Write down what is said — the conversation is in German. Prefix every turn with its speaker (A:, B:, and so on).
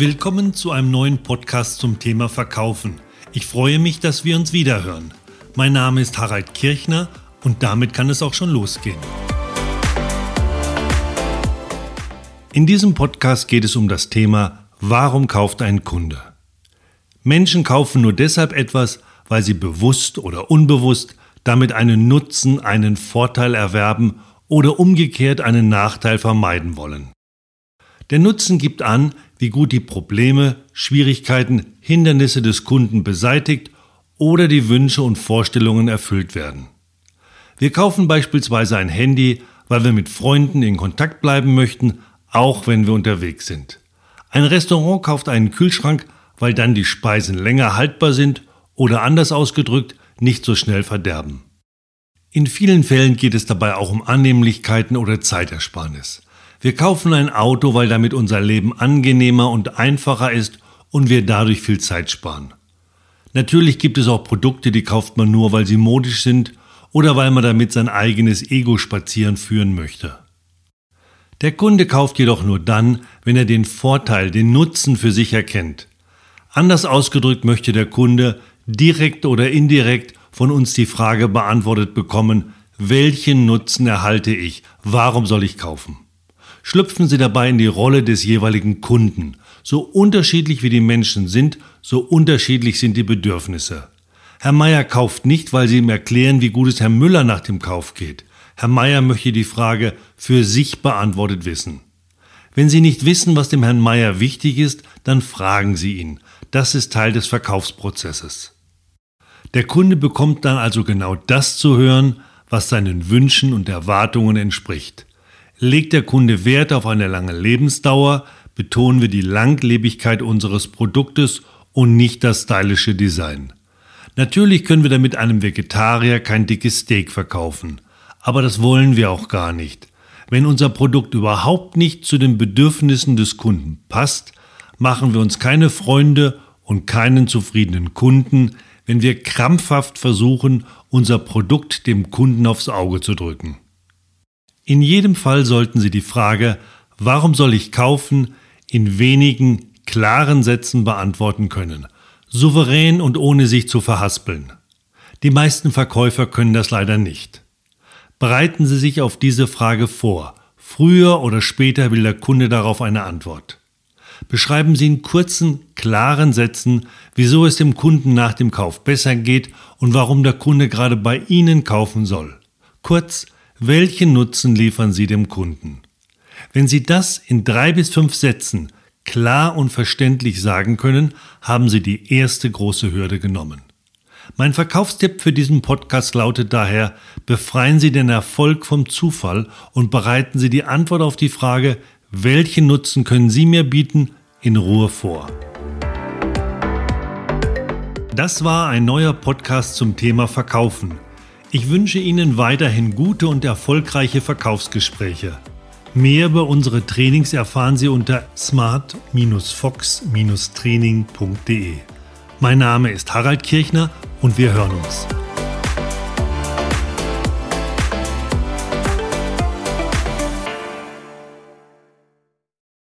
A: Willkommen zu einem neuen Podcast zum Thema Verkaufen. Ich freue mich, dass wir uns wiederhören. Mein Name ist Harald Kirchner und damit kann es auch schon losgehen. In diesem Podcast geht es um das Thema, warum kauft ein Kunde? Menschen kaufen nur deshalb etwas, weil sie bewusst oder unbewusst damit einen Nutzen, einen Vorteil erwerben oder umgekehrt einen Nachteil vermeiden wollen. Der Nutzen gibt an, wie gut die Probleme, Schwierigkeiten, Hindernisse des Kunden beseitigt oder die Wünsche und Vorstellungen erfüllt werden. Wir kaufen beispielsweise ein Handy, weil wir mit Freunden in Kontakt bleiben möchten, auch wenn wir unterwegs sind. Ein Restaurant kauft einen Kühlschrank, weil dann die Speisen länger haltbar sind oder anders ausgedrückt nicht so schnell verderben. In vielen Fällen geht es dabei auch um Annehmlichkeiten oder Zeitersparnis. Wir kaufen ein Auto, weil damit unser Leben angenehmer und einfacher ist und wir dadurch viel Zeit sparen. Natürlich gibt es auch Produkte, die kauft man nur, weil sie modisch sind oder weil man damit sein eigenes Ego spazieren führen möchte. Der Kunde kauft jedoch nur dann, wenn er den Vorteil, den Nutzen für sich erkennt. Anders ausgedrückt möchte der Kunde direkt oder indirekt von uns die Frage beantwortet bekommen, welchen Nutzen erhalte ich, warum soll ich kaufen? Schlüpfen sie dabei in die Rolle des jeweiligen Kunden. So unterschiedlich wie die Menschen sind, so unterschiedlich sind die Bedürfnisse. Herr Meier kauft nicht, weil Sie ihm erklären, wie gut es Herrn Müller nach dem Kauf geht. Herr Meier möchte die Frage für sich beantwortet wissen. Wenn Sie nicht wissen, was dem Herrn Meier wichtig ist, dann fragen Sie ihn. Das ist Teil des Verkaufsprozesses. Der Kunde bekommt dann also genau das zu hören, was seinen Wünschen und Erwartungen entspricht. Legt der Kunde Wert auf eine lange Lebensdauer, betonen wir die Langlebigkeit unseres Produktes und nicht das stylische Design. Natürlich können wir damit einem Vegetarier kein dickes Steak verkaufen, aber das wollen wir auch gar nicht. Wenn unser Produkt überhaupt nicht zu den Bedürfnissen des Kunden passt, machen wir uns keine Freunde und keinen zufriedenen Kunden, wenn wir krampfhaft versuchen, unser Produkt dem Kunden aufs Auge zu drücken. In jedem Fall sollten Sie die Frage, warum soll ich kaufen, in wenigen, klaren Sätzen beantworten können, souverän und ohne sich zu verhaspeln. Die meisten Verkäufer können das leider nicht. Bereiten Sie sich auf diese Frage vor. Früher oder später will der Kunde darauf eine Antwort. Beschreiben Sie in kurzen, klaren Sätzen, wieso es dem Kunden nach dem Kauf besser geht und warum der Kunde gerade bei Ihnen kaufen soll. Kurz, welchen Nutzen liefern Sie dem Kunden? Wenn Sie das in drei bis fünf Sätzen klar und verständlich sagen können, haben Sie die erste große Hürde genommen. Mein Verkaufstipp für diesen Podcast lautet daher, befreien Sie den Erfolg vom Zufall und bereiten Sie die Antwort auf die Frage, welchen Nutzen können Sie mir bieten, in Ruhe vor. Das war ein neuer Podcast zum Thema Verkaufen. Ich wünsche Ihnen weiterhin gute und erfolgreiche Verkaufsgespräche. Mehr über unsere Trainings erfahren Sie unter smart-fox-training.de. Mein Name ist Harald Kirchner und wir hören uns.